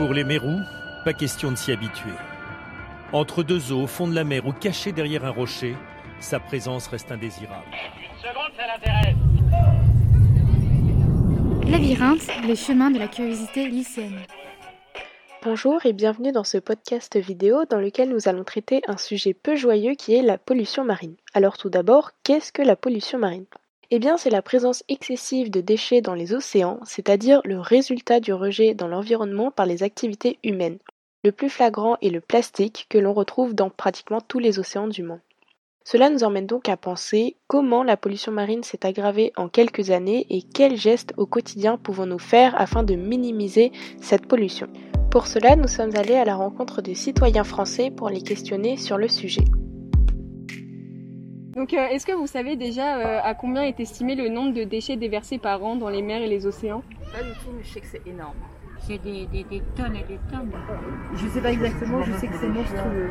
Pour les mérous, pas question de s'y habituer. Entre deux eaux, au fond de la mer ou caché derrière un rocher, sa présence reste indésirable. Une seconde, ça l'intéresse. Labyrinthe, les chemins de la curiosité lycéenne. Bonjour et bienvenue dans ce podcast vidéo dans lequel nous allons traiter un sujet peu joyeux qui est la pollution marine. Alors tout d'abord, qu'est-ce que la pollution marine? Eh bien c'est la présence excessive de déchets dans les océans, c'est-à-dire le résultat du rejet dans l'environnement par les activités humaines. Le plus flagrant est le plastique que l'on retrouve dans pratiquement tous les océans du monde. Cela nous emmène donc à penser comment la pollution marine s'est aggravée en quelques années et quels gestes au quotidien pouvons-nous faire afin de minimiser cette pollution. Pour cela, nous sommes allés à la rencontre des citoyens français pour les questionner sur le sujet. Donc, euh, est-ce que vous savez déjà euh, à combien est estimé le nombre de déchets déversés par an dans les mers et les océans? Pas du tout, mais je sais que c'est énorme. C'est des, des, des, tonnes et des tonnes. Je sais pas exactement, je sais que c'est monstrueux.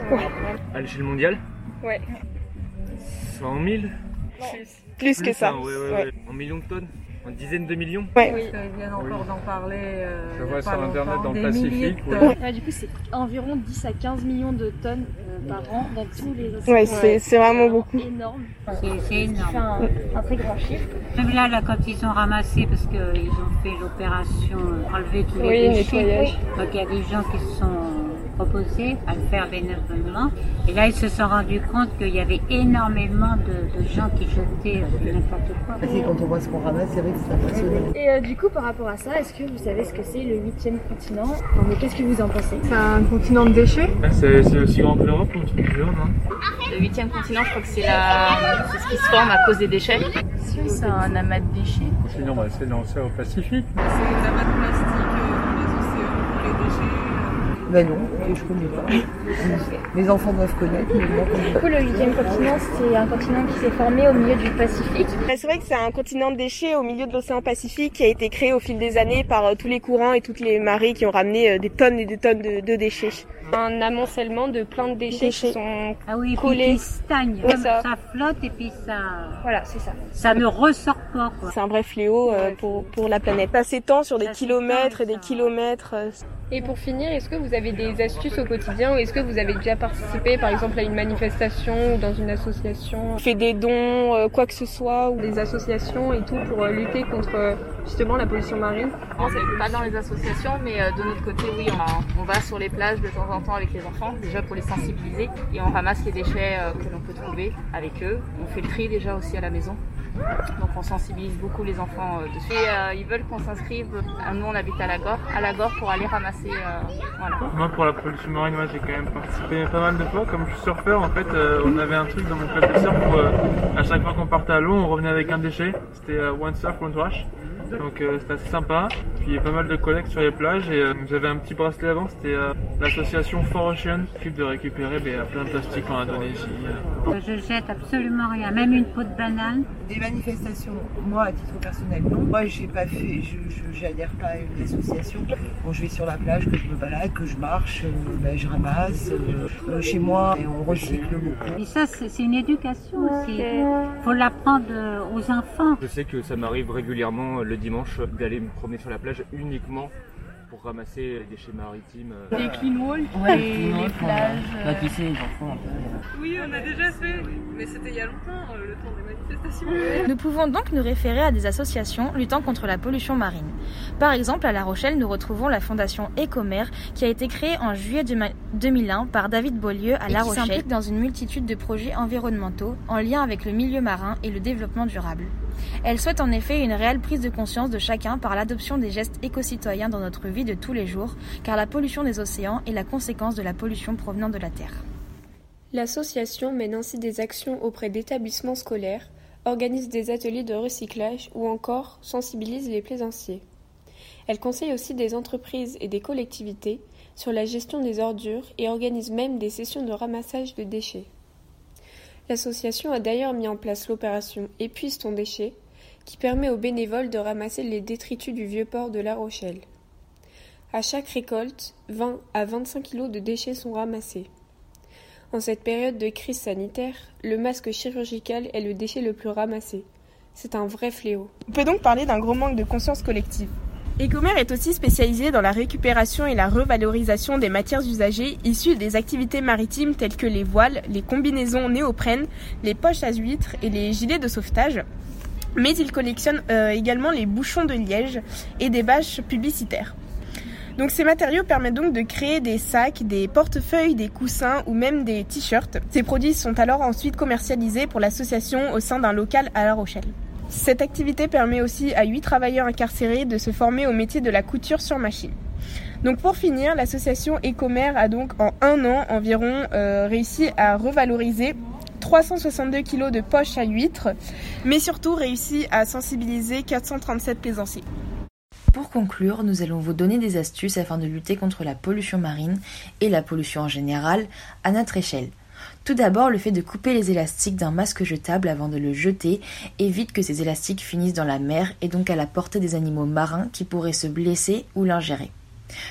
À l'échelle mondiale Ouais. 100 000 Plus, que ça. hein, ouais, ouais, ouais. En millions de tonnes En dizaines de millions Ouais. Oui. Ils viennent encore d'en parler. euh, Je vois sur Internet dans le Pacifique, ouais. Ouais, du coup, c'est environ 10 à 15 millions de tonnes euh, par an dans tous les océans. Ouais, c'est c'est vraiment beaucoup. énorme. C'est énorme. un, un très grand chiffre. Même là, là, quand ils ont ramassé, parce qu'ils ont fait l'opération euh, enlever tous les Oui, déchets, donc il y a des gens qui se sont proposés à le faire bénévolement. Et là, ils se sont rendus compte qu'il y avait énormément de, de gens qui jetaient euh, n'importe quoi. C'est quand on voit ce qu'on ramasse, c'est vrai que c'est impressionnant. Et euh, du coup, par rapport à ça, est-ce que vous savez ce que c'est le huitième continent? Enfin, mais Qu'est-ce que vous en pensez? C'est un continent de déchets? C'est c'est aussi grand que l'Europe, on trouve dur, non Le huitième continent, je crois que c'est la... c'est ce qui se forme à cause des déchets. C'est un amas de déchets. Sinon, bah, c'est dans l'océan Pacifique. C'est les amas de plastique dans les océans, les déchets. Ben non, que je connais pas. Mes enfants doivent connaître, mais moi, Du coup, le huitième continent, c'est un continent qui s'est formé au milieu du Pacifique. C'est vrai que c'est un continent de déchets au milieu de l'océan Pacifique qui a été créé au fil des années par euh, tous les courants et toutes les marées qui ont ramené euh, des tonnes et des tonnes de, de déchets. Un amoncellement de plein de déchets, Déchets. qui sont... Ah oui, et puis Collés. qui stagnent. Ouais, ça. ça flotte et puis ça, Voilà, c'est ça. ça ne ressort pas. C'est un vrai fléau euh, pour, pour la planète. Ça s'étend sur des Ça kilomètres et des ça. kilomètres. euh, Et pour finir, est-ce que vous avez des astuces au quotidien ou est-ce que vous avez déjà participé, par exemple, à une manifestation ou dans une association On fait des dons, euh, quoi que ce soit. ou- des associations et tout pour euh, lutter contre euh, justement la pollution marine Non, c'est pas dans les associations, mais euh, de notre côté, oui, on, on va sur les plages de temps en temps avec les enfants, déjà pour les sensibiliser, et on ramasse les déchets euh, que l'on peut trouver avec eux. On fait le tri déjà aussi à la maison. Donc on sensibilise beaucoup les enfants euh, dessus. Euh, ils veulent qu'on s'inscrive. Euh, Nous on habite à la Gore, à pour aller ramasser. voilà. Moi, pour la pollution marine, moi, j'ai quand même participé pas mal de fois. Comme je suis surfeur, en fait, on avait un truc dans mon club de surf où, à chaque fois qu'on partait à l'eau, on revenait avec un déchet. C'était One Surf, One Trash. Donc euh, c'était assez sympa. Puis il y a pas mal de collectes sur les plages et euh, j'avais un petit bracelet avant, c'était euh, l'association For Ocean qui s'occupe de récupérer ben, plein de plastique en Indonésie. euh. Je jette absolument rien, même une peau de banane. Des manifestations, moi à titre personnel, non. Moi j'ai pas fait, je j'adhère pas à une association. Bon, je vais sur la plage, que je me balade, que je marche, euh, ben, je ramasse. euh, euh, chez moi, et on recycle beaucoup. Et ça, c'est une éducation aussi. Il faut l'apprendre euh, aux enfants. Je sais que ça m'arrive régulièrement euh, le dimanche d'aller me promener sur la plage uniquement pour ramasser les déchets maritimes. euh. Les clean walls, Ouais, les, les plages. Euh, les enfants, un peu. Oui, on a déjà fait, mais c'était il y a longtemps, euh, le temps des manifestations. Nous pouvons donc nous référer à des associations luttant contre la pollution marine. Par exemple, à La Rochelle, nous retrouvons la fondation Ecomer qui a été créée en juillet 2001 par David Beaulieu à Et La qui Rochelle s'implique dans une multitude de projets environnementaux en lien avec le milieu marin et le développement durable. Elle souhaite en effet une réelle prise de conscience de chacun par l'adoption des gestes éco-citoyens dans notre vie de tous les jours, car la pollution des océans est la conséquence de la pollution provenant de la Terre. L'association mène ainsi des actions auprès d'établissements scolaires, organise des ateliers de recyclage ou encore sensibilise les plaisanciers. Elle conseille aussi des entreprises et des collectivités sur la gestion des ordures et organise même des sessions de ramassage de déchets. L'association a d'ailleurs mis en place l'opération Épuise ton déchet, qui permet aux bénévoles de ramasser les détritus du vieux port de La Rochelle. À chaque récolte, 20 à 25 kg de déchets sont ramassés. En cette période de crise sanitaire, le masque chirurgical est le déchet le plus ramassé. C'est un vrai fléau. On peut donc parler d'un gros manque de conscience collective. Ecomer est aussi spécialisé dans la récupération et la revalorisation des matières usagées issues des activités maritimes telles que les voiles, les combinaisons néoprènes, les poches à huîtres et les gilets de sauvetage. Mais il collectionne euh, également les bouchons de liège et des bâches publicitaires. Donc ces matériaux permettent donc de créer des sacs, des portefeuilles, des coussins ou même des t-shirts. Ces produits sont alors ensuite commercialisés pour l'association au sein d'un local à La Rochelle. Cette activité permet aussi à 8 travailleurs incarcérés de se former au métier de la couture sur machine. Donc pour finir, l'association Ecomer a donc en un an environ euh, réussi à revaloriser 362 kg de poches à huîtres, mais surtout réussi à sensibiliser 437 plaisanciers. Pour conclure, nous allons vous donner des astuces afin de lutter contre la pollution marine et la pollution en général à notre échelle. Tout d'abord, le fait de couper les élastiques d'un masque jetable avant de le jeter évite que ces élastiques finissent dans la mer et donc à la portée des animaux marins qui pourraient se blesser ou l'ingérer.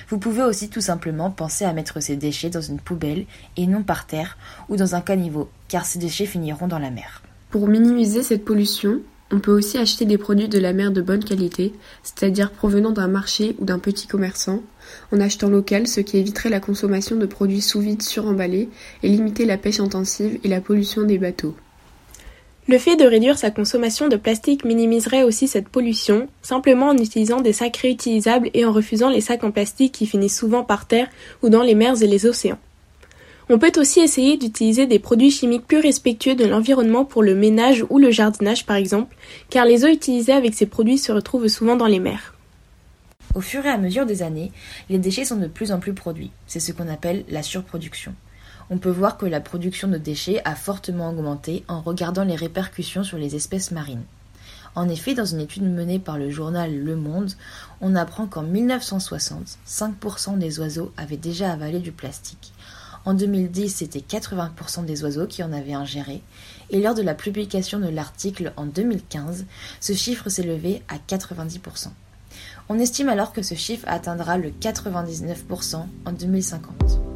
Vous pouvez aussi tout simplement penser à mettre ces déchets dans une poubelle et non par terre ou dans un caniveau, car ces déchets finiront dans la mer. Pour minimiser cette pollution, on peut aussi acheter des produits de la mer de bonne qualité, c'est-à-dire provenant d'un marché ou d'un petit commerçant, en achetant local, ce qui éviterait la consommation de produits sous vide suremballés et limiter la pêche intensive et la pollution des bateaux. Le fait de réduire sa consommation de plastique minimiserait aussi cette pollution, simplement en utilisant des sacs réutilisables et en refusant les sacs en plastique qui finissent souvent par terre ou dans les mers et les océans. On peut aussi essayer d'utiliser des produits chimiques plus respectueux de l'environnement pour le ménage ou le jardinage par exemple, car les eaux utilisées avec ces produits se retrouvent souvent dans les mers. Au fur et à mesure des années, les déchets sont de plus en plus produits. C'est ce qu'on appelle la surproduction. On peut voir que la production de déchets a fortement augmenté en regardant les répercussions sur les espèces marines. En effet, dans une étude menée par le journal Le Monde, on apprend qu'en 1960, 5% des oiseaux avaient déjà avalé du plastique. En 2010, c'était 80% des oiseaux qui en avaient ingéré, et lors de la publication de l'article en 2015, ce chiffre s'est levé à 90%. On estime alors que ce chiffre atteindra le 99% en 2050.